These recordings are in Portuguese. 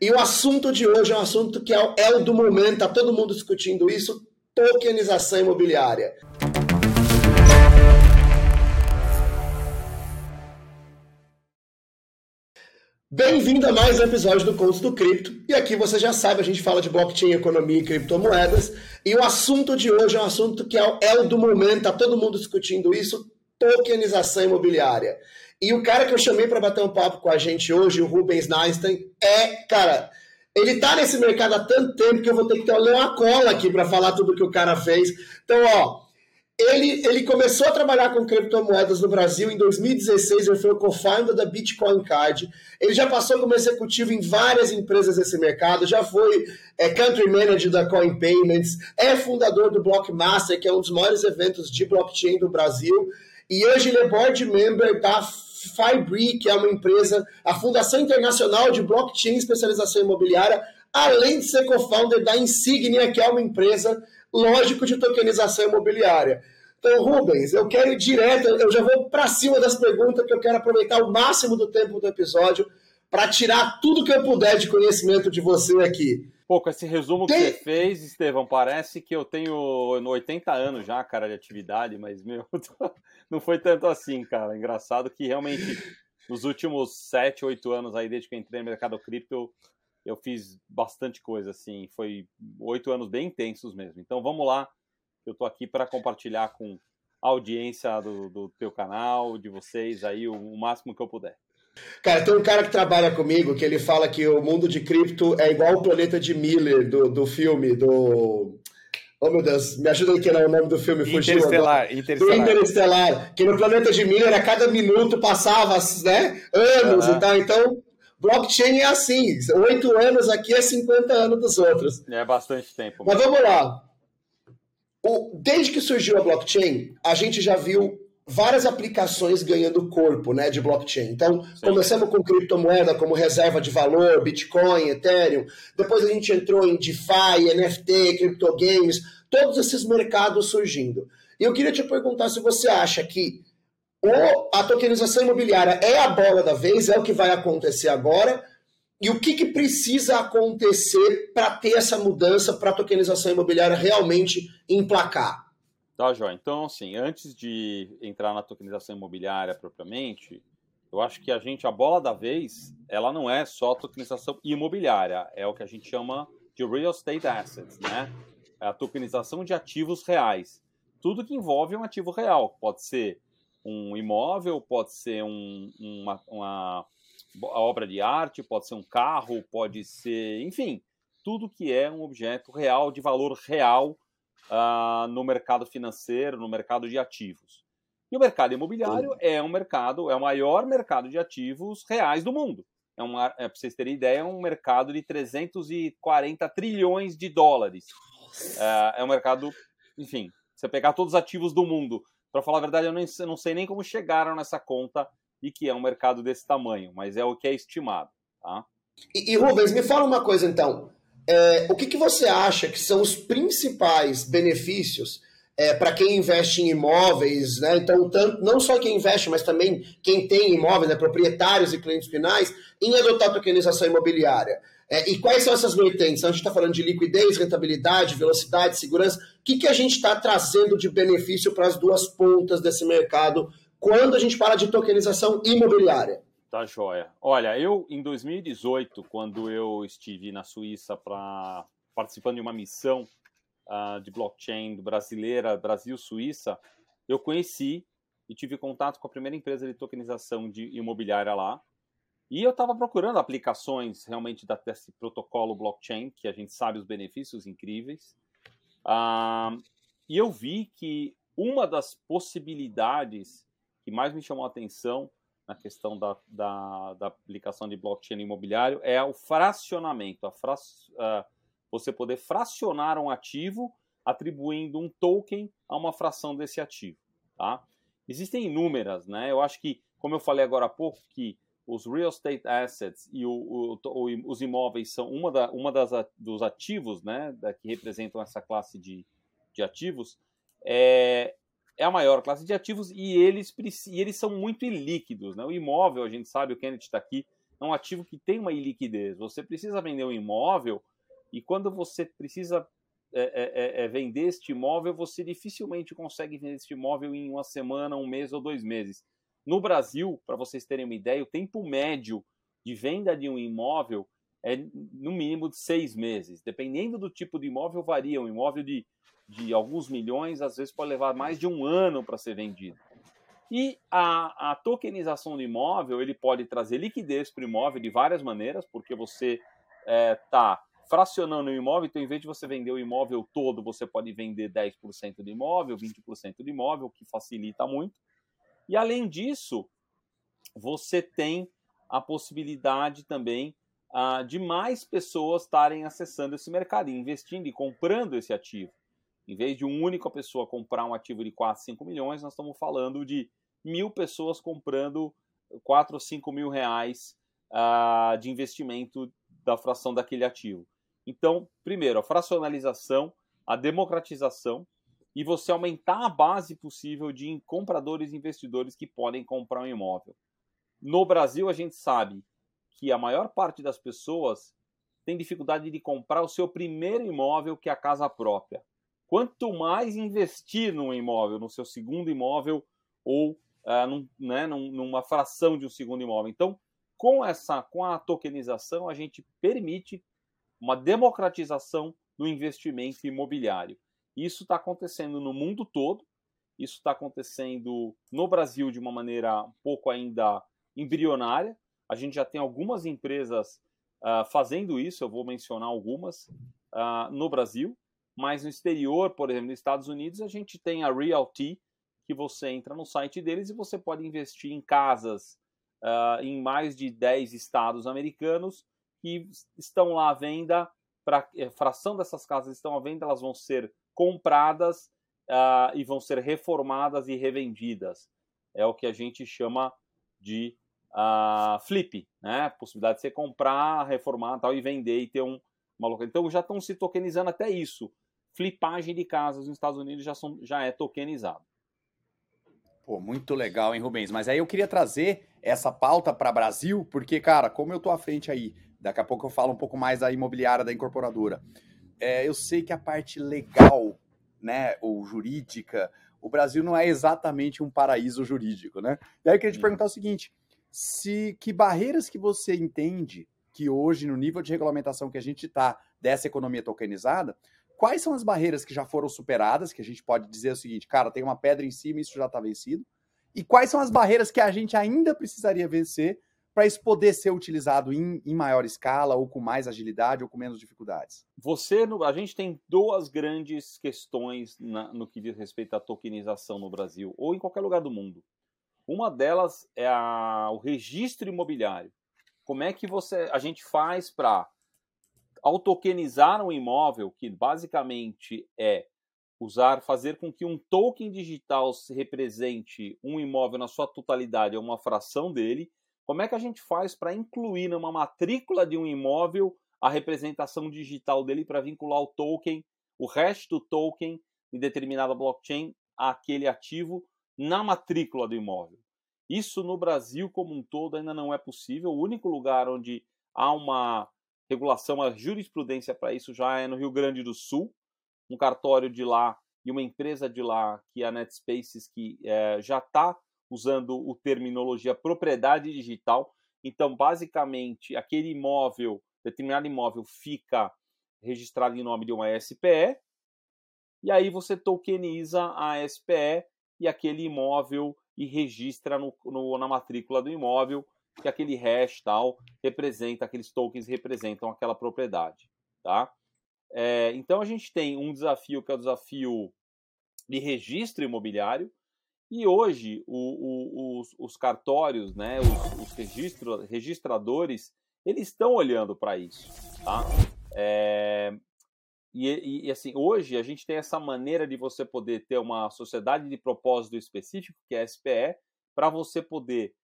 E o assunto de hoje é um assunto que é o, é o do momento, está todo mundo discutindo isso, tokenização imobiliária. Bem-vindo a mais um episódio do Contos do Cripto. E aqui você já sabe, a gente fala de blockchain, economia e criptomoedas. E o assunto de hoje é um assunto que é, é o do momento, está todo mundo discutindo isso, tokenização imobiliária. E o cara que eu chamei para bater um papo com a gente hoje, o Rubens Einstein, é, cara, ele tá nesse mercado há tanto tempo que eu vou ter que ter uma cola aqui para falar tudo que o cara fez. Então, ó, ele, ele começou a trabalhar com criptomoedas no Brasil em 2016, ele foi o co-founder da Bitcoin Card. Ele já passou como executivo em várias empresas desse mercado, já foi é, country manager da Coin Payments, é fundador do Blockmaster, que é um dos maiores eventos de blockchain do Brasil, e hoje ele é board member da Fibri, que é uma empresa, a Fundação Internacional de Blockchain e Especialização Imobiliária, além de ser co-founder da Insignia, que é uma empresa, lógico, de tokenização imobiliária. Então, Rubens, eu quero ir direto, eu já vou para cima das perguntas, que eu quero aproveitar o máximo do tempo do episódio para tirar tudo que eu puder de conhecimento de você aqui. Pô, com esse resumo que Tem... você fez, Estevão, parece que eu tenho 80 anos já, cara, de atividade, mas, meu, não foi tanto assim, cara. Engraçado que realmente nos últimos 7, 8 anos aí, desde que eu entrei no mercado cripto, eu fiz bastante coisa, assim. Foi oito anos bem intensos mesmo. Então vamos lá, eu tô aqui para compartilhar com a audiência do, do teu canal, de vocês aí, o, o máximo que eu puder. Cara, tem um cara que trabalha comigo que ele fala que o mundo de cripto é igual o planeta de Miller do, do filme, do. Oh meu Deus, me ajuda aqui no nome do filme, fugiu. Interestelar, Interestelar. Do Interestelar. Que no planeta de Miller a cada minuto passava né, anos uhum. e tal. Então, blockchain é assim: oito anos aqui é 50 anos dos outros. É bastante tempo. Mas vamos lá. O, desde que surgiu a blockchain, a gente já viu várias aplicações ganhando corpo né, de blockchain. Então, Sim. começamos com criptomoeda como reserva de valor, Bitcoin, Ethereum. Depois a gente entrou em DeFi, NFT, criptogames, todos esses mercados surgindo. E eu queria te perguntar se você acha que a tokenização imobiliária é a bola da vez, é o que vai acontecer agora, e o que, que precisa acontecer para ter essa mudança para a tokenização imobiliária realmente emplacar? Tá, Jó. Então, assim, antes de entrar na tokenização imobiliária propriamente, eu acho que a gente, a bola da vez, ela não é só tokenização imobiliária, é o que a gente chama de real estate assets, né? É a tokenização de ativos reais. Tudo que envolve um ativo real. Pode ser um imóvel, pode ser um, uma, uma obra de arte, pode ser um carro, pode ser, enfim, tudo que é um objeto real, de valor real, uh, no mercado financeiro, no mercado de ativos. E o mercado imobiliário é um mercado, é o maior mercado de ativos reais do mundo. É, uma, é para vocês terem ideia, é um mercado de 340 trilhões de dólares. É, é um mercado, enfim, você pegar todos os ativos do mundo, para falar a verdade, eu, nem, eu não sei nem como chegaram nessa conta e que é um mercado desse tamanho, mas é o que é estimado. Tá? E, e Rubens, me fala uma coisa então. É, o que, que você acha que são os principais benefícios é, para quem investe em imóveis, né? Então, tanto, não só quem investe, mas também quem tem imóveis, né? proprietários e clientes finais, em adotar tokenização imobiliária. É, e quais são essas vertentes? Então, a gente está falando de liquidez, rentabilidade, velocidade, segurança. O que, que a gente está trazendo de benefício para as duas pontas desse mercado quando a gente fala de tokenização imobiliária? Tá joia. Olha, eu em 2018, quando eu estive na Suíça para participando de uma missão uh, de blockchain brasileira, Brasil-Suíça, eu conheci e tive contato com a primeira empresa de tokenização de imobiliária lá. E eu estava procurando aplicações realmente desse protocolo blockchain, que a gente sabe os benefícios incríveis. Uh, e eu vi que uma das possibilidades que mais me chamou a atenção na questão da, da, da, aplicação de blockchain imobiliário é o fracionamento, a fra, uh, você poder fracionar um ativo atribuindo um token a uma fração desse ativo. Tá? Existem inúmeras, né? Eu acho que, como eu falei agora há pouco, que os real estate assets e o, o, os imóveis são uma, da, uma das dos ativos, né, da, que representam essa classe de, de ativos. É, é a maior classe de ativos e eles, e eles são muito ilíquidos. Né? O imóvel, a gente sabe, o Kenneth está aqui, é um ativo que tem uma iliquidez. Você precisa vender um imóvel e quando você precisa é, é, é, é, vender este imóvel, você dificilmente consegue vender este imóvel em uma semana, um mês ou dois meses. No Brasil, para vocês terem uma ideia, o tempo médio de venda de um imóvel é no mínimo de seis meses. Dependendo do tipo de imóvel, varia. Um imóvel de, de alguns milhões, às vezes, pode levar mais de um ano para ser vendido. E a, a, tokenização do imóvel, ele pode trazer liquidez para o imóvel de várias maneiras, porque você está é, fracionando o imóvel, então em vez de você vender o imóvel todo, você pode vender 10% do imóvel, 20% do imóvel, o que facilita muito. E além disso, você tem a possibilidade também ah, de mais pessoas estarem acessando esse mercado, investindo e comprando esse ativo. Em vez de uma única pessoa comprar um ativo de 4, 5 milhões, nós estamos falando de mil pessoas comprando 4 ou 5 mil reais ah, de investimento da fração daquele ativo. Então, primeiro, a fracionalização, a democratização e você aumentar a base possível de compradores e investidores que podem comprar um imóvel. No Brasil, a gente sabe que a maior parte das pessoas tem dificuldade de comprar o seu primeiro imóvel, que é a casa própria. Quanto mais investir num imóvel, no seu segundo imóvel ou uh, num, né, numa fração de um segundo imóvel. Então, com essa, com a tokenização, a gente permite uma democratização do investimento imobiliário. Isso está acontecendo no mundo todo. Isso está acontecendo no Brasil de uma maneira um pouco ainda embrionária. A gente já tem algumas empresas uh, fazendo isso, eu vou mencionar algumas uh, no Brasil, mas no exterior, por exemplo, nos Estados Unidos, a gente tem a Realty, que você entra no site deles e você pode investir em casas uh, em mais de 10 estados americanos que estão lá à venda. Pra, a fração dessas casas estão à venda, elas vão ser compradas uh, e vão ser reformadas e revendidas. É o que a gente chama de uh, flip, né? Possibilidade de você comprar, reformar tal, e vender e ter um, uma. Então já estão se tokenizando até isso. Flipagem de casas nos Estados Unidos já, são, já é tokenizado. Pô, muito legal, hein, Rubens? Mas aí eu queria trazer essa pauta para Brasil, porque, cara, como eu tô à frente aí, daqui a pouco eu falo um pouco mais da imobiliária da incorporadora. É, eu sei que a parte legal, né, ou jurídica, o Brasil não é exatamente um paraíso jurídico, né? Daí eu queria te perguntar o seguinte: se que barreiras que você entende que hoje, no nível de regulamentação que a gente está dessa economia tokenizada, quais são as barreiras que já foram superadas, que a gente pode dizer o seguinte, cara, tem uma pedra em cima e isso já está vencido, e quais são as barreiras que a gente ainda precisaria vencer para isso poder ser utilizado em, em, maior escala, ou com mais agilidade, ou com menos dificuldades? Você, a gente tem duas grandes questões na, no que diz respeito à tokenização no Brasil, ou em qualquer lugar do mundo. Uma delas é a, o registro imobiliário. Como é que você, a gente faz para ao tokenizar um imóvel, que basicamente é usar, fazer com que um token digital se represente um imóvel na sua totalidade ou uma fração dele, como é que a gente faz para incluir numa matrícula de um imóvel a representação digital dele para vincular o token, o hash do token em determinada blockchain àquele ativo na matrícula do imóvel? Isso no Brasil como um todo ainda não é possível. O único lugar onde há uma regulação, a jurisprudência para isso já é no Rio Grande do Sul, um cartório de lá e uma empresa de lá, que é a NetSpaces, que é, já está usando o terminologia propriedade digital. Então, basicamente, aquele imóvel, determinado imóvel, fica registrado em nome de uma SPE, e aí você tokeniza a SPE e aquele imóvel e registra no, no, na matrícula do imóvel que aquele hash tal representa, aqueles tokens representam aquela propriedade, tá? É, então a gente tem um desafio que é o desafio de registro imobiliário e hoje o, o, os, os, cartórios, né, os, os registro, registradores, eles estão olhando para isso, tá? É, e, e, assim, hoje a gente tem essa maneira de você poder ter uma sociedade de propósito específico, que é a SPE, para você poder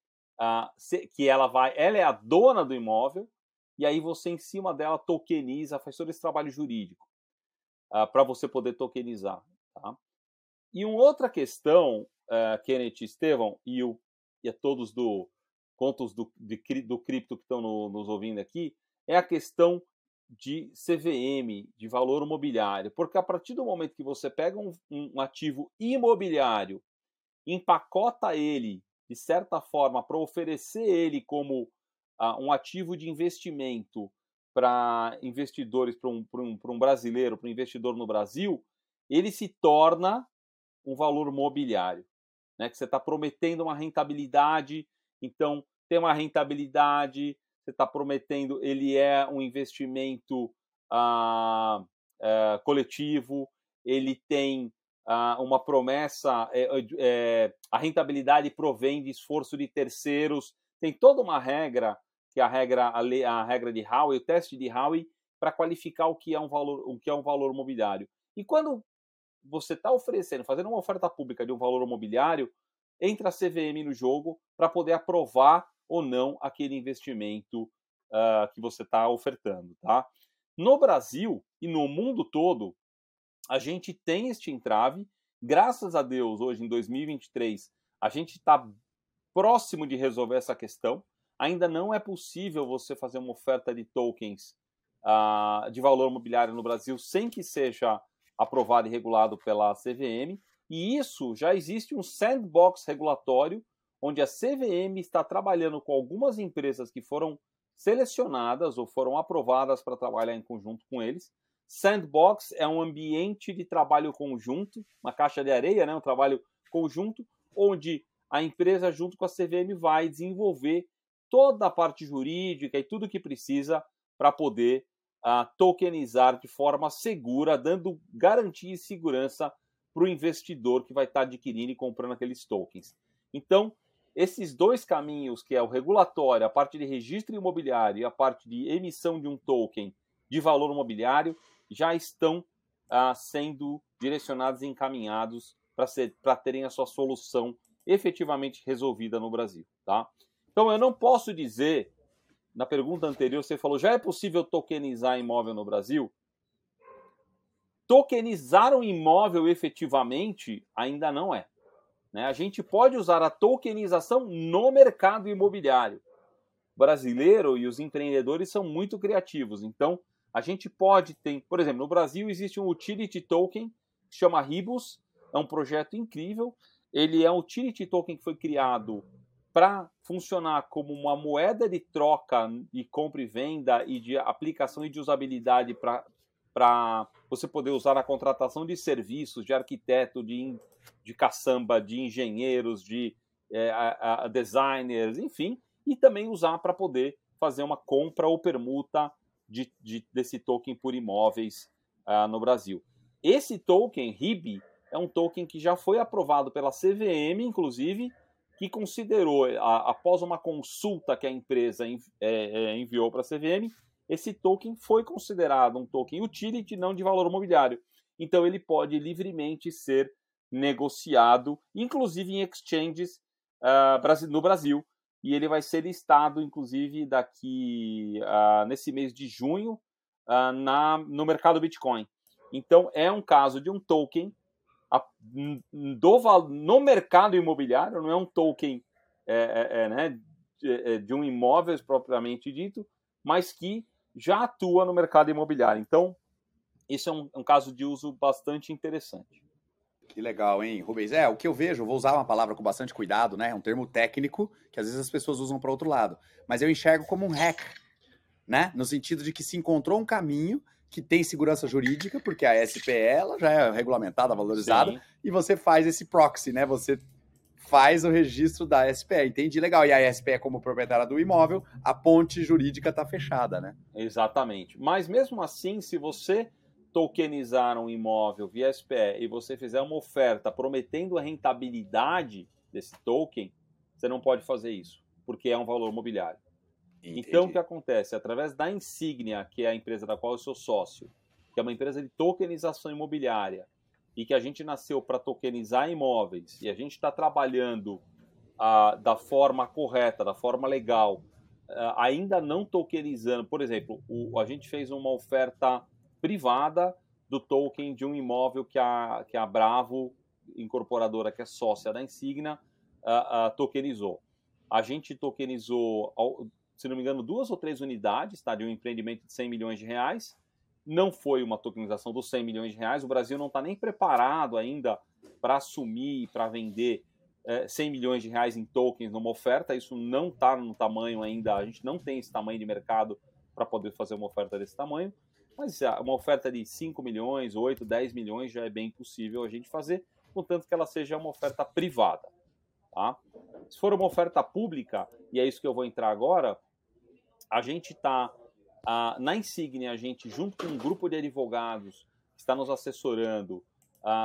que ela vai, ela é a dona do imóvel, e aí você em cima dela tokeniza, faz todo esse trabalho jurídico ah, para você poder tokenizar. Tá? E uma outra questão, uh, Kenneth Estevão e, o, e a todos do, contos do, de, do cripto que estão no, nos ouvindo aqui, é a questão de CVM, de valor imobiliário. Porque a partir do momento que você pega um, um ativo imobiliário, empacota ele de certa forma para oferecer ele como uh, um ativo de investimento para investidores, para um, um, um brasileiro, para um investidor no Brasil, ele se torna um valor mobiliário. Né? Que você está prometendo uma rentabilidade, então tem uma rentabilidade, você está prometendo, ele é um investimento ah, é, coletivo, ele tem ah, uma promessa, é, é, a rentabilidade provém de esforço de terceiros, tem toda uma regra, que é a regra, a regra de Howey, o teste de Howey, para qualificar o que é um valor, o que é um valor mobiliário. E quando você está oferecendo, fazendo uma oferta pública de um valor mobiliário, entra a CVM no jogo para poder aprovar ou não aquele investimento uh, que você está ofertando, tá? No Brasil e no mundo todo, a gente tem este entrave. Graças a Deus, hoje em 2023, a gente está próximo de resolver essa questão. Ainda não é possível você fazer uma oferta de tokens uh, de valor imobiliário no Brasil sem que seja aprovado e regulado pela CVM. E isso já existe um sandbox regulatório onde a CVM está trabalhando com algumas empresas que foram selecionadas ou foram aprovadas para trabalhar em conjunto com eles. Sandbox é um ambiente de trabalho conjunto, uma caixa de areia, né, um trabalho conjunto, onde a empresa, junto com a CVM, vai desenvolver toda a parte jurídica e tudo que precisa para poder uh, tokenizar de forma segura, dando garantia e segurança para o investidor que vai estar tá adquirindo e comprando aqueles tokens. Então, esses dois caminhos, que é o regulatório, a parte de registro imobiliário e a parte de emissão de um token de valor imobiliário, já estão ah, sendo direcionados e encaminhados para terem a sua solução efetivamente resolvida no Brasil. Tá? Então, eu não posso dizer, na pergunta anterior, você falou, já é possível tokenizar imóvel no Brasil? Tokenizar um imóvel efetivamente ainda não é. Né? A gente pode usar a tokenização no mercado imobiliário. Brasileiro e os empreendedores são muito criativos. Então, a gente pode ter, por exemplo, no Brasil existe um utility token que chama Ribus, é um projeto incrível. Ele é um utility token que foi criado para funcionar como uma moeda de troca de compra e venda e de aplicação e de usabilidade para você poder usar na contratação de serviços, de arquiteto, de de caçamba de engenheiros, de é, a, a designers, enfim, e também usar para poder fazer uma compra ou permuta de, de, desse token por imóveis uh, no Brasil. Esse token, RIB, é um token que já foi aprovado pela CVM, inclusive, que considerou, a, após uma consulta que a empresa é, é, enviou para a CVM, esse token foi considerado um token utility, não de valor imobiliário. Então, ele pode livremente ser negociado, inclusive em exchanges uh, no Brasil. E ele vai ser listado, inclusive, daqui uh, nesse mês de junho uh, na, no mercado Bitcoin. Então, é um caso de um token do, no mercado imobiliário, não é um token é, é, é, né, de, é, de um imóvel propriamente dito, mas que já atua no mercado imobiliário. Então, isso é um, um caso de uso bastante interessante. Que legal, hein, Rubens? É, o que eu vejo, vou usar uma palavra com bastante cuidado, né? É um termo técnico que às vezes as pessoas usam para outro lado. Mas eu enxergo como um hack, né? No sentido de que se encontrou um caminho que tem segurança jurídica, porque a SPE ela já é regulamentada, valorizada, Sim. e você faz esse proxy, né? Você faz o registro da SPE. Entendi legal. E a SPE, como proprietária do imóvel, a ponte jurídica está fechada, né? Exatamente. Mas mesmo assim, se você tokenizar um imóvel via SPE e você fizer uma oferta prometendo a rentabilidade desse token, você não pode fazer isso, porque é um valor mobiliário. Entendi. Então, o que acontece? Através da Insignia, que é a empresa da qual eu sou sócio, que é uma empresa de tokenização imobiliária, e que a gente nasceu para tokenizar imóveis, e a gente está trabalhando ah, da forma correta, da forma legal, ah, ainda não tokenizando. Por exemplo, o, a gente fez uma oferta privada do token de um imóvel que a, que a Bravo, incorporadora que é sócia da Insignia, uh, uh, tokenizou. a gente tokenizou, se não me engano, duas ou três unidades tá, de um empreendimento de 100 milhões de reais. Não foi uma tokenização dos 100 milhões de reais. O Brasil não está nem preparado ainda para assumir, para vender é, 100 milhões de reais em tokens numa oferta. Isso não está no tamanho ainda. A gente não tem esse tamanho de mercado para poder fazer uma oferta desse tamanho. Mas uma oferta de 5 milhões, 8, 10 milhões já é bem possível a gente fazer, contanto que ela seja uma oferta privada. Tá? Se for uma oferta pública, e é isso que eu vou entrar agora, a gente está na Insignia, a gente, junto com um grupo de advogados que está nos assessorando,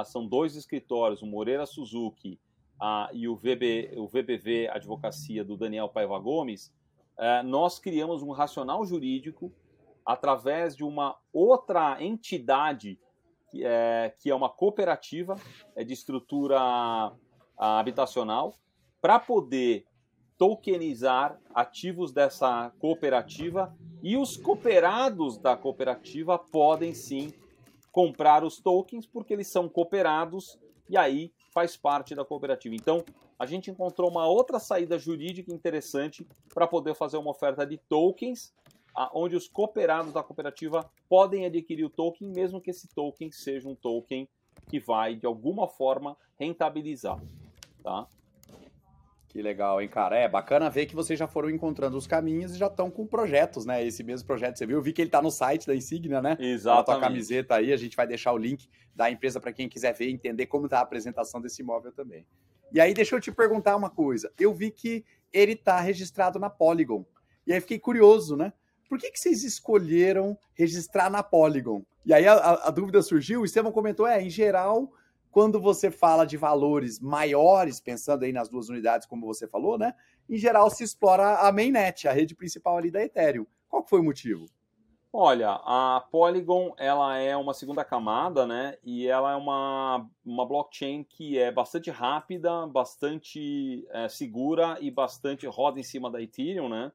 são dois escritórios, o Moreira Suzuki e o, VB, o VBV Advocacia do Daniel Paiva Gomes, é, nós criamos um racional jurídico através de uma outra entidade que é, que é uma cooperativa é de estrutura habitacional para poder tokenizar ativos dessa cooperativa e os cooperados da cooperativa podem sim comprar os tokens porque eles são cooperados e aí faz parte da cooperativa. Então, a gente encontrou uma outra saída jurídica interessante para poder fazer uma oferta de tokens, onde os cooperados da cooperativa podem adquirir o token, mesmo que esse token seja um token que vai, de alguma forma, rentabilizar. Tá? Que legal, hein, cara? É bacana ver que vocês já foram encontrando os caminhos e já estão com projetos, né? Esse mesmo projeto, você viu? Eu vi que ele está no site da Insignia, né? Exato. A camiseta aí, a gente vai deixar o link da empresa para quem quiser ver e entender como está a apresentação desse imóvel também. E aí, deixa eu te perguntar uma coisa. Eu vi que ele está registrado na Polygon. E aí fiquei curioso, né? Por que, que vocês escolheram registrar na Polygon? E aí a, a, dúvida surgiu, o Estevam comentou, é, em geral, quando você fala de valores maiores, pensando aí nas duas unidades, como você falou, né? Em geral, se explora a mainnet, a rede principal ali da Ethereum. Qual foi o motivo? Olha, a Polygon ela é uma segunda camada, né? E ela é uma, uma blockchain que é bastante rápida, bastante é, segura e bastante roda em cima da Ethereum, né?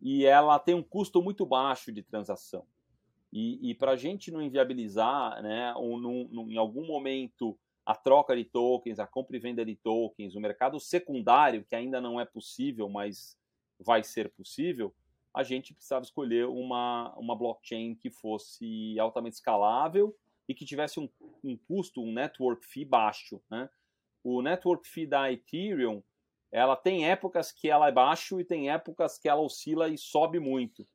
E ela tem um custo muito baixo de transação. E, e para a gente não inviabilizar, né? Ou num, num, em algum momento a troca de tokens, a compra e venda de tokens, o mercado secundário, que ainda não é possível, mas vai ser possível, a gente precisava escolher uma, uma blockchain que fosse altamente escalável e que tivesse um, um custo, um network fee baixo. Né? O network fee da Ethereum, ela tem épocas que ela é baixo e tem épocas que ela oscila e sobe muito.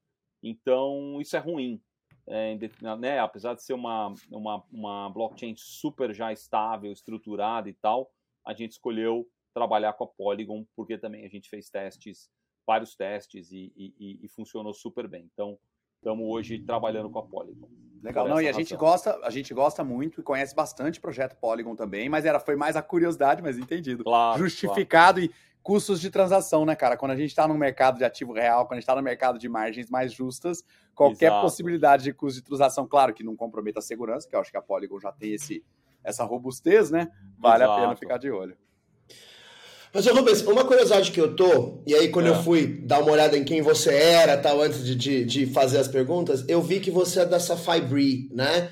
Então, isso é ruim é, né, apesar de ser uma, uma, uma blockchain super já estável, estruturada e tal, a gente escolheu trabalhar com a Polygon porque também a gente fez testes, vários testes e, e, e funcionou super bem. Então, estamos hoje trabalhando com a Polygon. Legal, não, e a gente gosta, a gente gosta muito e conhece bastante o projeto Polygon também, mas era foi mais a curiosidade, mas entendido. Claro, Justificado claro. e custos de transação, né, cara? Quando a gente está no mercado de ativo real, quando a gente está no mercado de margens mais justas, qualquer Exato. possibilidade de custo de transação, claro que não comprometa a segurança, que eu acho que a Polygon já tem esse, essa robustez, né? Vale Exato. a pena ficar de olho. Mas, Rubens, uma curiosidade que eu tô, e aí quando é. eu fui dar uma olhada em quem você era, tal, antes de, de, de fazer as perguntas, eu vi que você é da Safai né?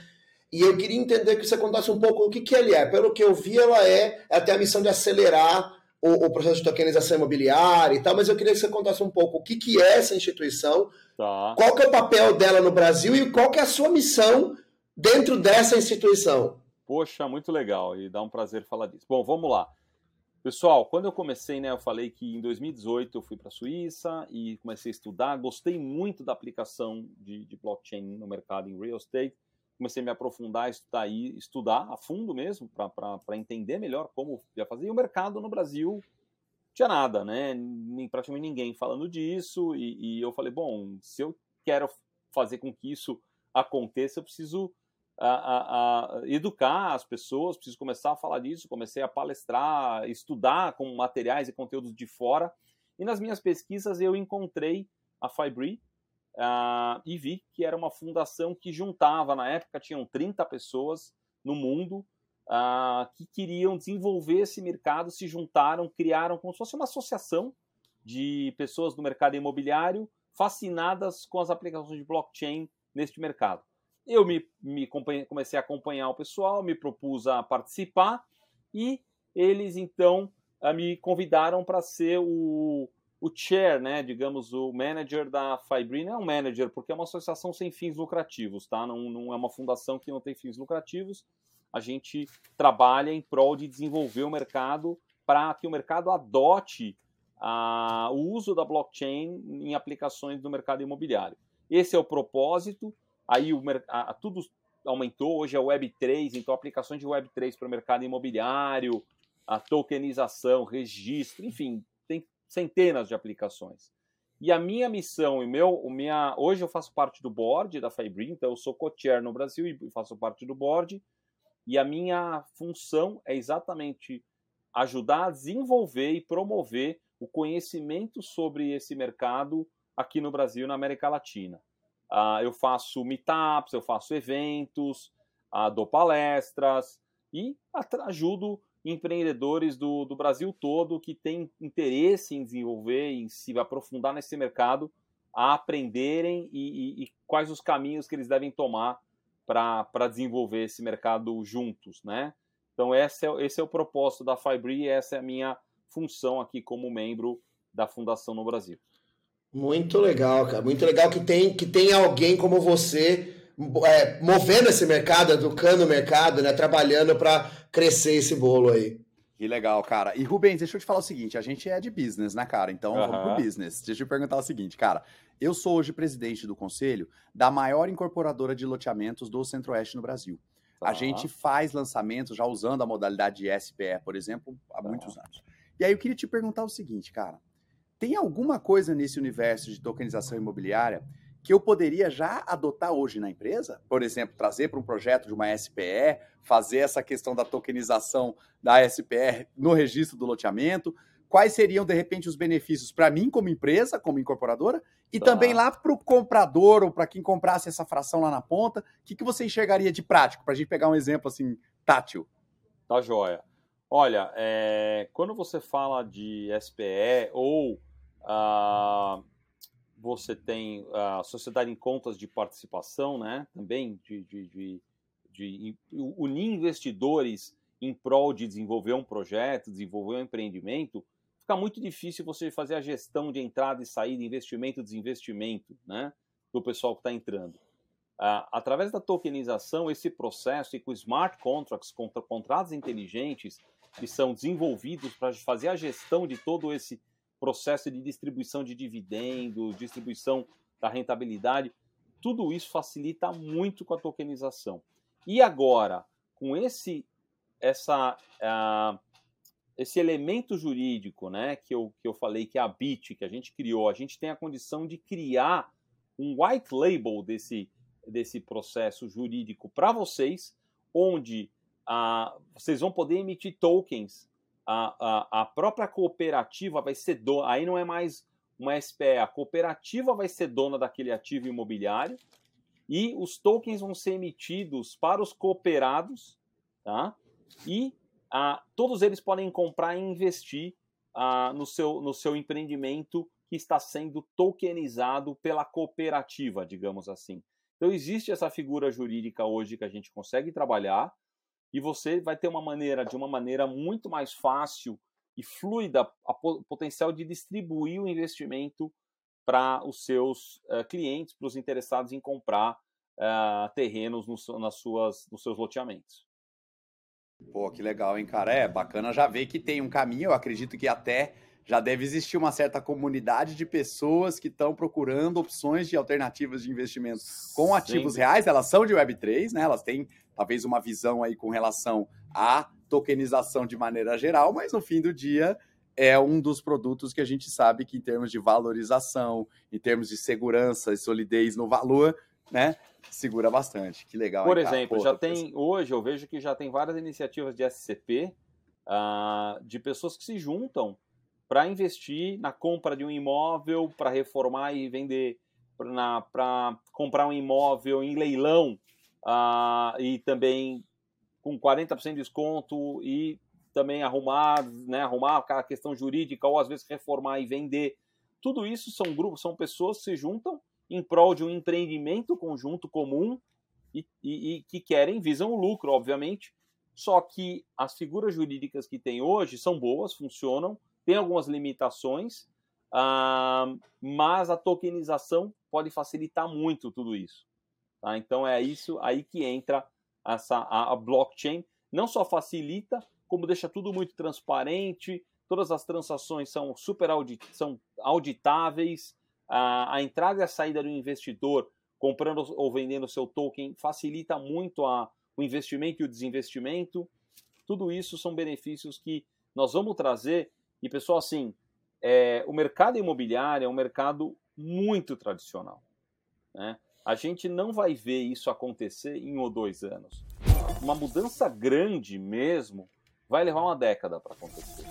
E eu queria entender que você contasse um pouco o que, que ele é. Pelo que eu vi, ela é, tem a missão de acelerar o, o, processo de tokenização imobiliária e tal, mas eu queria que você contasse um pouco o que, que é essa instituição, tá. qual que é o papel dela no Brasil e qual que é a sua missão dentro dessa instituição. Poxa, muito legal e dá um prazer falar disso. Bom, vamos lá. Pessoal, quando eu comecei, né, eu falei que em 2018 eu fui para a Suíça e comecei a estudar, gostei muito da aplicação de, de blockchain no mercado em real estate comecei a me aprofundar, estudar, estudar a fundo mesmo, para entender melhor como ia fazer. E o mercado no Brasil tinha nada, né? Nem, praticamente ninguém falando disso. E, e, eu falei, bom, se eu quero fazer com que isso aconteça, eu preciso a, a, a educar as pessoas, preciso começar a falar disso. Comecei a palestrar, estudar com materiais e conteúdos de fora. E nas minhas pesquisas eu encontrei a Fibri, e vi que era uma fundação que juntava, na época tinham 30 pessoas no mundo que queriam desenvolver esse mercado, se juntaram, criaram como se fosse uma associação de pessoas do mercado imobiliário fascinadas com as aplicações de blockchain neste mercado. Eu me, me comecei a acompanhar o pessoal, me propus a participar e eles então ah, me convidaram para ser o, o chair, né, digamos, o manager da Fibri não é um manager, porque é uma associação sem fins lucrativos, tá? Não, não é uma fundação que não tem fins lucrativos. A gente trabalha em prol de desenvolver o mercado para que o mercado adote a, o uso da blockchain em aplicações do mercado imobiliário. Esse é o propósito. Aí o, a, tudo aumentou, hoje é Web3, então aplicações de Web3 para o mercado imobiliário, a tokenização, registro, enfim, centenas de aplicações. E a minha missão e meu, o minha, hoje eu faço parte do board da Fibri, então eu sou co-chair no Brasil e faço parte do board. E a minha função é exatamente ajudar a desenvolver e promover o conhecimento sobre esse mercado aqui no Brasil e na América Latina. Uh, eu faço meetups, eu faço eventos, uh, dou palestras e ajudo empreendedores do, do Brasil todo que têm interesse em desenvolver, em se aprofundar nesse mercado, a aprenderem e, e, e quais os caminhos que eles devem tomar para desenvolver esse mercado juntos, né? Então esse é, esse é o propósito da Fibri e essa é a minha função aqui como membro da fundação no Brasil. Muito legal, cara. Muito legal que tem, que tem alguém como você é, movendo esse mercado, educando o mercado, né? Trabalhando para crescer esse bolo aí. Que legal, cara. E Rubens, deixa eu te falar o seguinte: a gente é de business, né, cara? Então uhum. vamos pro business. Deixa eu te perguntar o seguinte, cara. Eu sou hoje presidente do conselho da maior incorporadora de loteamentos do Centro-Oeste no Brasil. Uhum. A gente faz lançamentos já usando a modalidade de SPE, por exemplo, há uhum. muitos anos. E aí eu queria te perguntar o seguinte, cara. Tem alguma coisa nesse universo de tokenização imobiliária que eu poderia já adotar hoje na empresa? Por exemplo, trazer para um projeto de uma SPE, fazer essa questão da tokenização da SPE no registro do loteamento. Quais seriam, de repente, os benefícios para mim como empresa, como incorporadora, e tá. também lá para o comprador ou para quem comprasse essa fração lá na ponta? O que, que você enxergaria de prático, para a gente pegar um exemplo assim, tátil? Tá joia. Olha, é, quando você fala de SPE ou uh, você tem a sociedade em contas de participação, né? Também de, de, de, de unir investidores em prol de desenvolver um projeto, desenvolver um empreendimento, fica muito difícil você fazer a gestão de entrada e saída, investimento desinvestimento, né? Do pessoal que está entrando. Uh, através da tokenização, esse processo e com smart contracts, contra, contratos inteligentes, que são desenvolvidos para fazer a gestão de todo esse processo de distribuição de dividendos, distribuição da rentabilidade, tudo isso facilita muito com a tokenização. E agora, com esse essa uh, esse elemento jurídico, né, que eu, que eu falei que é a BIT, que a gente criou, a gente tem a condição de criar um white label desse, desse processo jurídico para vocês, onde uh, vocês vão poder emitir tokens a, a, a própria cooperativa vai ser dona, aí não é mais uma SPE, a cooperativa vai ser dona daquele ativo imobiliário e os tokens vão ser emitidos para os cooperados, tá? E ah, todos eles podem comprar e investir ah, no, seu, no seu empreendimento que está sendo tokenizado pela cooperativa, digamos assim. Então existe essa figura jurídica hoje que a gente consegue trabalhar e você vai ter uma maneira, de uma maneira muito mais fácil e fluida, o potencial de distribuir o investimento para os seus uh, clientes, para os interessados em comprar uh, terrenos no, nas suas, nos seus loteamentos. Pô, que legal, hein, cara? É bacana já ver que tem um caminho. Eu acredito que até já deve existir uma certa comunidade de pessoas que estão procurando opções de alternativas de investimento com ativos Sim. reais. Elas são de Web3, né? Elas têm talvez uma visão aí com relação à tokenização de maneira geral, mas no fim do dia é um dos produtos que a gente sabe que em termos de valorização, em termos de segurança e solidez no valor, né, segura bastante. Que legal. Por hein, exemplo, já tem hoje eu vejo que já tem várias iniciativas de SCP uh, ah, de pessoas que se juntam para investir na compra de um imóvel, para reformar e vender, para comprar um imóvel em leilão uh, e também com 40% de desconto e também arrumar, né, arrumar a questão jurídica ou às vezes reformar e vender. Tudo isso são grupos, são pessoas que se juntam em prol de um empreendimento conjunto comum e, e, e que querem, visam o lucro, obviamente. Só que as figuras jurídicas que tem hoje são boas, funcionam, tem algumas limitações, uh, mas a tokenização pode facilitar muito tudo isso. Tá? Então é isso aí que entra essa, a, a blockchain. Não só facilita, como deixa tudo muito transparente, todas as transações são super audit, são auditáveis, a, a entrada e a saída do investidor comprando ou vendendo seu token facilita muito a, o investimento e o desinvestimento. Tudo isso são benefícios que nós vamos trazer. E, pessoal, assim, é, o mercado imobiliário é um mercado muito tradicional. Né? A gente não vai ver isso acontecer em um ou dois anos. Uma mudança grande mesmo vai levar uma década para acontecer.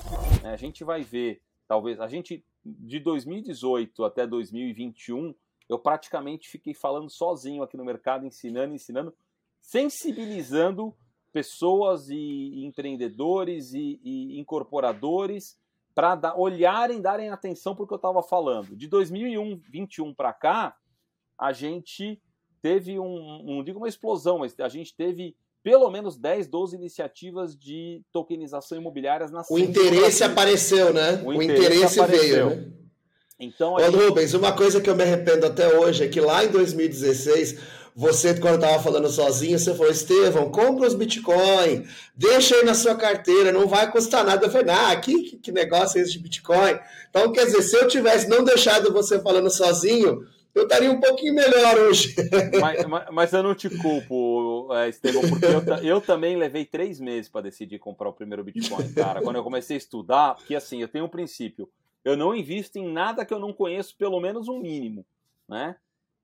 Né? A gente vai ver, talvez, a gente de 2018 até 2021 eu praticamente fiquei falando sozinho aqui no mercado, ensinando, ensinando, sensibilizando pessoas e, empreendedores e, e incorporadores para olharem, darem atenção para o que eu estava falando. De 2021 para cá, a gente teve um, não digo uma explosão, mas a gente teve pelo menos 10, 12 iniciativas de tokenização imobiliárias na O interesse apareceu, né? O, o interesse, interesse veio, né? Então, Ô, gente... Rubens, uma coisa que eu me arrependo até hoje é que lá em 2016, você, quando estava falando sozinho, você falou, Estevão, compra os Bitcoin, deixa aí na sua carteira, não vai custar nada. Eu falei, ah, que, que negócio é esse de Bitcoin? Então, quer dizer, se eu tivesse não deixado você falando sozinho, eu estaria um pouquinho melhor hoje. Mas, mas, mas eu não te culpo, é, Estevão, porque eu, eu também levei três meses para decidir comprar o primeiro Bitcoin, cara. Quando eu comecei a estudar, porque assim, eu tenho um princípio eu não invisto em nada que eu não conheço, pelo menos um mínimo, né?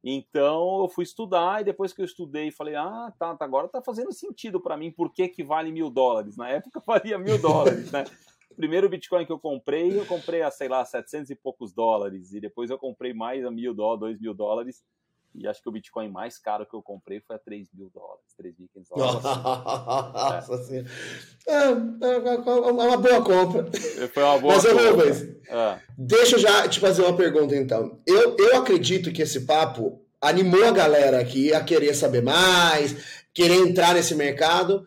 Então eu fui estudar e depois que eu estudei falei, ah, tá, tá agora tá fazendo sentido para mim por que, que vale mil dólares. Na época valia mil dólares, né? O primeiro Bitcoin que eu comprei, eu comprei a, sei lá, 700 e poucos dólares e depois eu comprei mais a mil dólares, dois mil dólares e acho que o Bitcoin mais caro que eu comprei foi a 3 mil dólares, 3.500 dólares. Nossa é. senhora. É, é, é, uma boa compra. Foi uma boa Mas, compra. Mas, é. deixa eu já te fazer uma pergunta, então. Eu, eu acredito que esse papo animou a galera aqui a querer saber mais, querer entrar nesse mercado.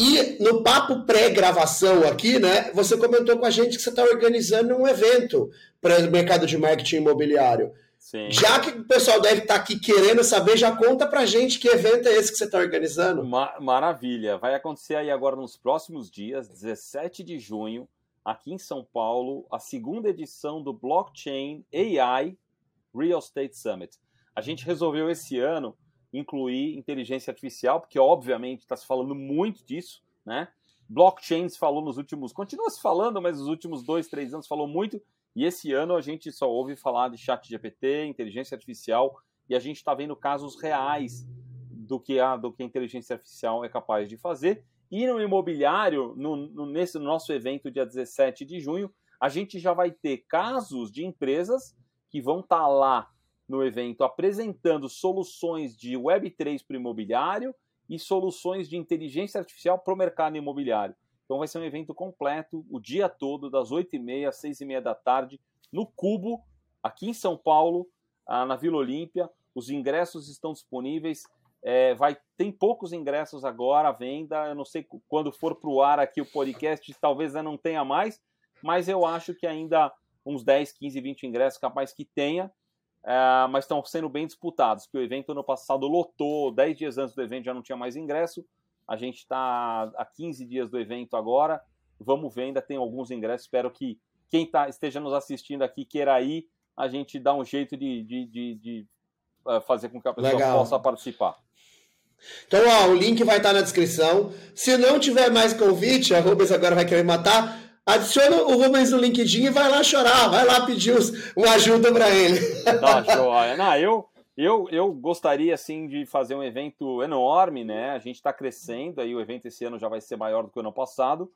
E no papo pré-gravação aqui, né, você comentou com a gente que você está organizando um evento para o mercado de marketing imobiliário. Sim. Já que o pessoal deve estar tá aqui querendo saber, já conta pra gente que evento é esse que você está organizando. maravilha. Vai acontecer aí agora nos próximos dias, 17 de junho, aqui em São Paulo, a segunda edição do Blockchain AI Real Estate Summit. A gente resolveu esse ano incluir inteligência artificial, porque obviamente está se falando muito disso, né? Blockchain se falou nos últimos, continua se falando, mas nos últimos dois, três anos falou muito, e esse ano a gente só ouve falar de chat GPT, inteligência artificial, e a gente está vendo casos reais do que, a, do que a inteligência artificial é capaz de fazer. E no imobiliário, no, no, nesse nosso evento, dia 17 de junho, a gente já vai ter casos de empresas que vão estar tá lá no evento apresentando soluções de Web3 para o imobiliário e soluções de inteligência artificial para o mercado imobiliário. Então vai ser um evento completo, o dia todo, das 8h30 às 6h30 da tarde, no Cubo, aqui em São Paulo, ah, na Vila Olímpia. Os ingressos estão disponíveis. É, vai Tem poucos ingressos agora à venda. Eu não sei quando for para o ar aqui o podcast, talvez não tenha mais, mas eu acho que ainda uns 10, 15, 20 ingressos, capaz que tenha. É, mas estão sendo bem disputados, porque o evento ano passado lotou, 10 dias antes do evento já não tinha mais ingresso, a gente está a 15 dias do evento agora. Vamos ver, ainda tem alguns ingressos. Espero que quem tá, esteja nos assistindo aqui queira ir. A gente dá um jeito de, de, de, de uh, fazer com que a pessoa Legal. possa participar. Então, ó, o link vai estar na descrição. Se não tiver mais convite, a Rubens agora vai querer matar. Adiciona o Rubens no LinkedIn e vai lá chorar, vai lá pedir uma ajuda para ele. Tá, joia. Não, eu, eu, eu gostaria, assim, de fazer um evento enorme, né? A gente está crescendo, aí o evento esse ano já vai ser maior do que o ano passado,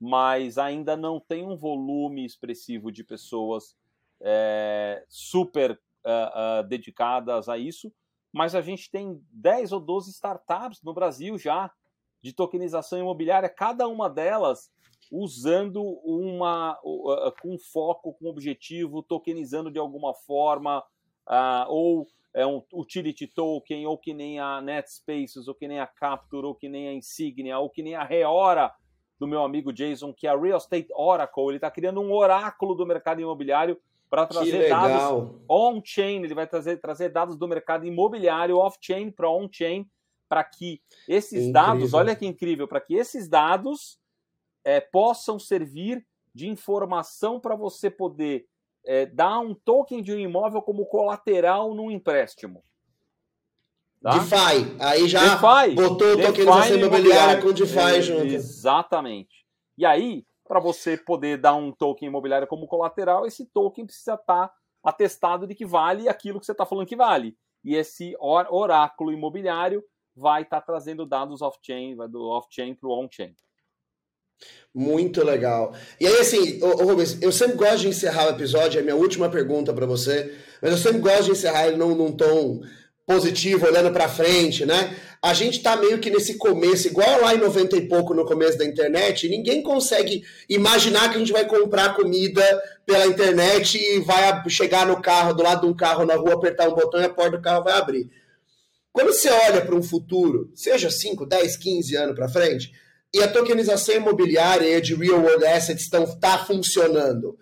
mas ainda não tem um volume expressivo de pessoas é, super uh, uh, dedicadas a isso, mas a gente tem 10 ou 12 startups no Brasil já de tokenização imobiliária, cada uma delas usando uma uh, com foco, com objetivo, tokenizando de alguma forma, ou é um utility token, ou que nem a NetSpaces, ou que nem a Capture, ou que nem a Insignia, ou que nem a Reora do meu amigo Jason, que é a Real Estate Oracle. Ele está criando um oráculo do mercado imobiliário para trazer dados on-chain, ele vai trazer, trazer dados do mercado imobiliário off-chain para on-chain, para que esses incrível. dados, olha que incrível, para que esses dados é, possam servir de informação para você poder é, dar um token de um imóvel como colateral num empréstimo. Tá? DeFi, aí já DeFi, botou DeFi tokenização imobiliária com DeFi é, junto. Exatamente. E aí, para você poder dar um token imobiliário como colateral, esse token precisa estar tá atestado de que vale aquilo que você está falando que vale. E esse oráculo imobiliário vai estar tá trazendo dados off-chain, do off-chain para o on-chain. Muito legal. E aí, assim, ô, ô, Rubens, eu sempre gosto de encerrar o episódio, é a minha última pergunta para você, mas eu sempre gosto de encerrar ele num, num tom positivo, olhando para frente, né? A gente tá meio que nesse começo, igual lá em 90 e pouco no começo da internet, ninguém consegue imaginar que a gente vai comprar comida pela internet e vai chegar no carro, do lado de um carro na rua, apertar um botão e a porta do carro vai abrir. Quando você olha para um futuro, seja 5, 10, 15 anos para frente, e a tokenização imobiliária de real world assets estão tá funcionando,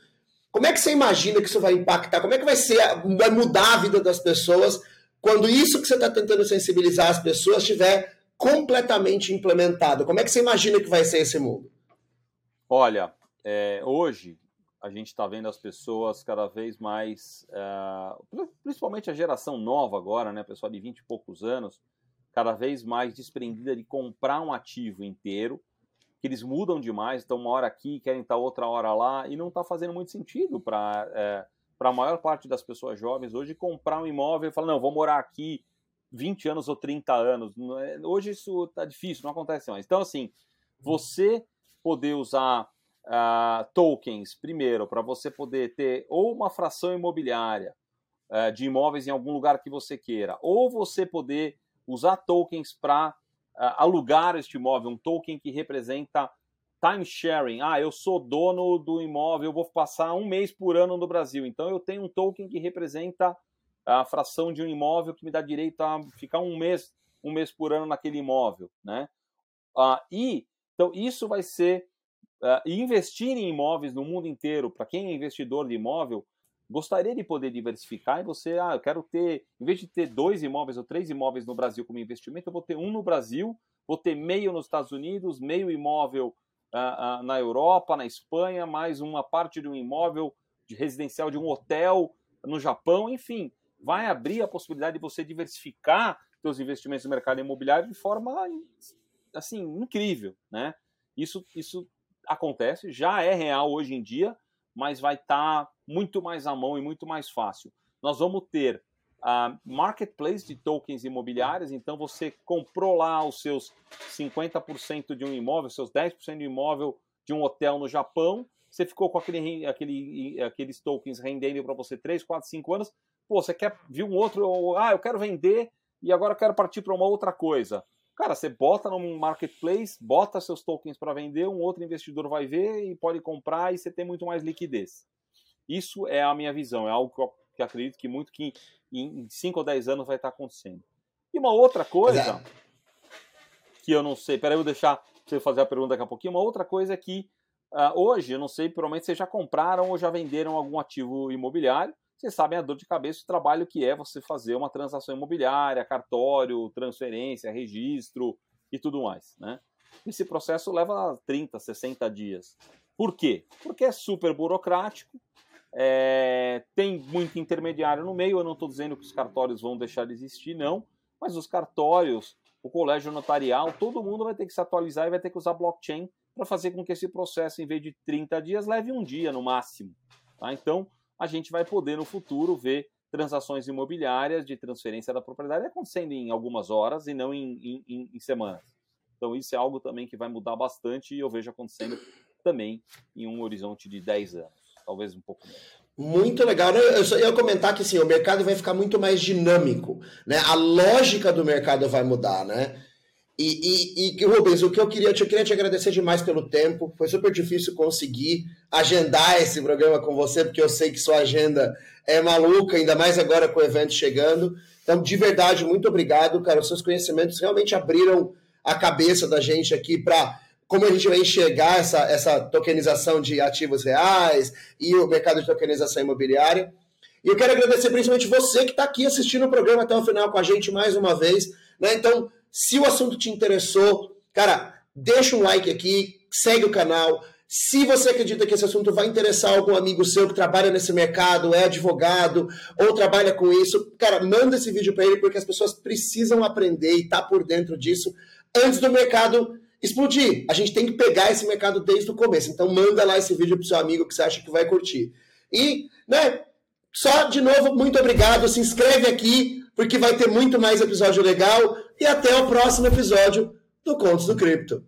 como é que você imagina que isso vai impactar? Como é que vai ser, vai mudar a vida das pessoas quando isso que você está tentando sensibilizar as pessoas estiver completamente implementado? Como é que você imagina que vai ser esse mundo? Olha, é, hoje a gente está vendo as pessoas cada vez mais, é, principalmente a geração nova agora, né, pessoal de 20 e poucos anos, cada vez mais desprendida de comprar um ativo inteiro, que eles mudam demais, estão uma hora aqui, querem estar outra hora lá, e não está fazendo muito sentido para é, a maior parte das pessoas jovens hoje comprar um imóvel e falar, não, vou morar aqui 20 anos ou 30 anos. É, hoje isso está difícil, não acontece mais. Então, assim, você poder usar uh, tokens, primeiro, para você poder ter ou uma fração imobiliária uh, de imóveis em algum lugar que você queira, ou você poder usar tokens para uh, alugar este imóvel, um token que representa time sharing. Ah, eu sou dono do imóvel, eu vou passar um mês por ano no Brasil. Então eu tenho um token que representa a fração de um imóvel que me dá direito a ficar um mês, um mês por ano naquele imóvel, né? Ah, e então isso vai ser uh, investir em imóveis no mundo inteiro. Para quem é investidor de imóvel, gostaria de poder diversificar e você, ah, eu quero ter, em vez de ter dois imóveis ou três imóveis no Brasil como investimento, eu vou ter um no Brasil, vou ter meio nos Estados Unidos, meio imóvel uh, uh, na Europa, na Espanha, mais uma parte de um imóvel de residencial de um hotel no Japão, enfim, vai abrir a possibilidade de você diversificar seus investimentos no mercado imobiliário de forma assim incrível, né? Isso isso acontece, já é real hoje em dia, mas vai estar tá muito mais à mão e muito mais fácil. Nós vamos ter uh, marketplace de tokens imobiliários, então você comprou lá os seus 50% de um imóvel, seus 10% de um imóvel de um hotel no Japão, você ficou com aquele, aquele, aqueles tokens rendendo para você 3, 4, 5 anos, pô, você quer vir um outro, ou, ah, eu quero vender e agora eu quero partir para uma outra coisa. Cara, você bota no marketplace, bota seus tokens para vender, um outro investidor vai ver e pode comprar e você tem muito mais liquidez. Isso é a minha visão, é algo que eu que acredito que muito que em 5 ou 10 anos vai estar acontecendo. E uma outra coisa que eu não sei, peraí, eu vou deixar você fazer a pergunta daqui a pouquinho. Uma outra coisa é que uh, hoje, eu não sei, provavelmente vocês já compraram ou já venderam algum ativo imobiliário. Vocês sabem a dor de cabeça o trabalho que é você fazer uma transação imobiliária, cartório, transferência, registro e tudo mais, né? Esse processo leva 30, 60 dias. Por quê? Porque é super burocrático, é, tem muito intermediário no meio. Eu não estou dizendo que os cartórios vão deixar de existir, não. Mas os cartórios, o colégio notarial, todo mundo vai ter que se atualizar e vai ter que usar blockchain para fazer com que esse processo, em vez de 30 dias, leve um dia no máximo. Tá? Então, a gente vai poder no futuro ver transações imobiliárias de transferência da propriedade acontecendo em algumas horas e não em, em, em semanas. Então, isso é algo também que vai mudar bastante e eu vejo acontecendo também em um horizonte de 10 anos talvez um pouco menos. Muito legal. Eu só ia comentar que assim, o mercado vai ficar muito mais dinâmico, né? A lógica do mercado vai mudar, né? E, e, e Rubens, o que eu queria, eu queria te agradecer demais pelo tempo. Foi super difícil conseguir agendar esse programa com você, porque eu sei que sua agenda é maluca, ainda mais agora com o evento chegando. Então, de verdade, muito obrigado, cara. Os seus conhecimentos realmente abriram a cabeça da gente aqui para como a gente vai enxergar essa, essa tokenização de ativos reais e o mercado de tokenização imobiliária. E eu quero agradecer principalmente você que está aqui assistindo o programa até o final com a gente mais uma vez. Né? Então, se o assunto te interessou, cara, deixa um like aqui, segue o canal. Se você acredita que esse assunto vai interessar algum amigo seu que trabalha nesse mercado, é advogado ou trabalha com isso, cara, manda esse vídeo para ele porque as pessoas precisam aprender e estar tá por dentro disso antes do mercado explodir. A gente tem que pegar esse mercado desde o começo. Então manda lá esse vídeo pro seu amigo que você acha que vai curtir. E, né, só de novo, muito obrigado. Se inscreve aqui, porque vai ter muito mais episódio legal. E até o próximo episódio do Contos do Cripto.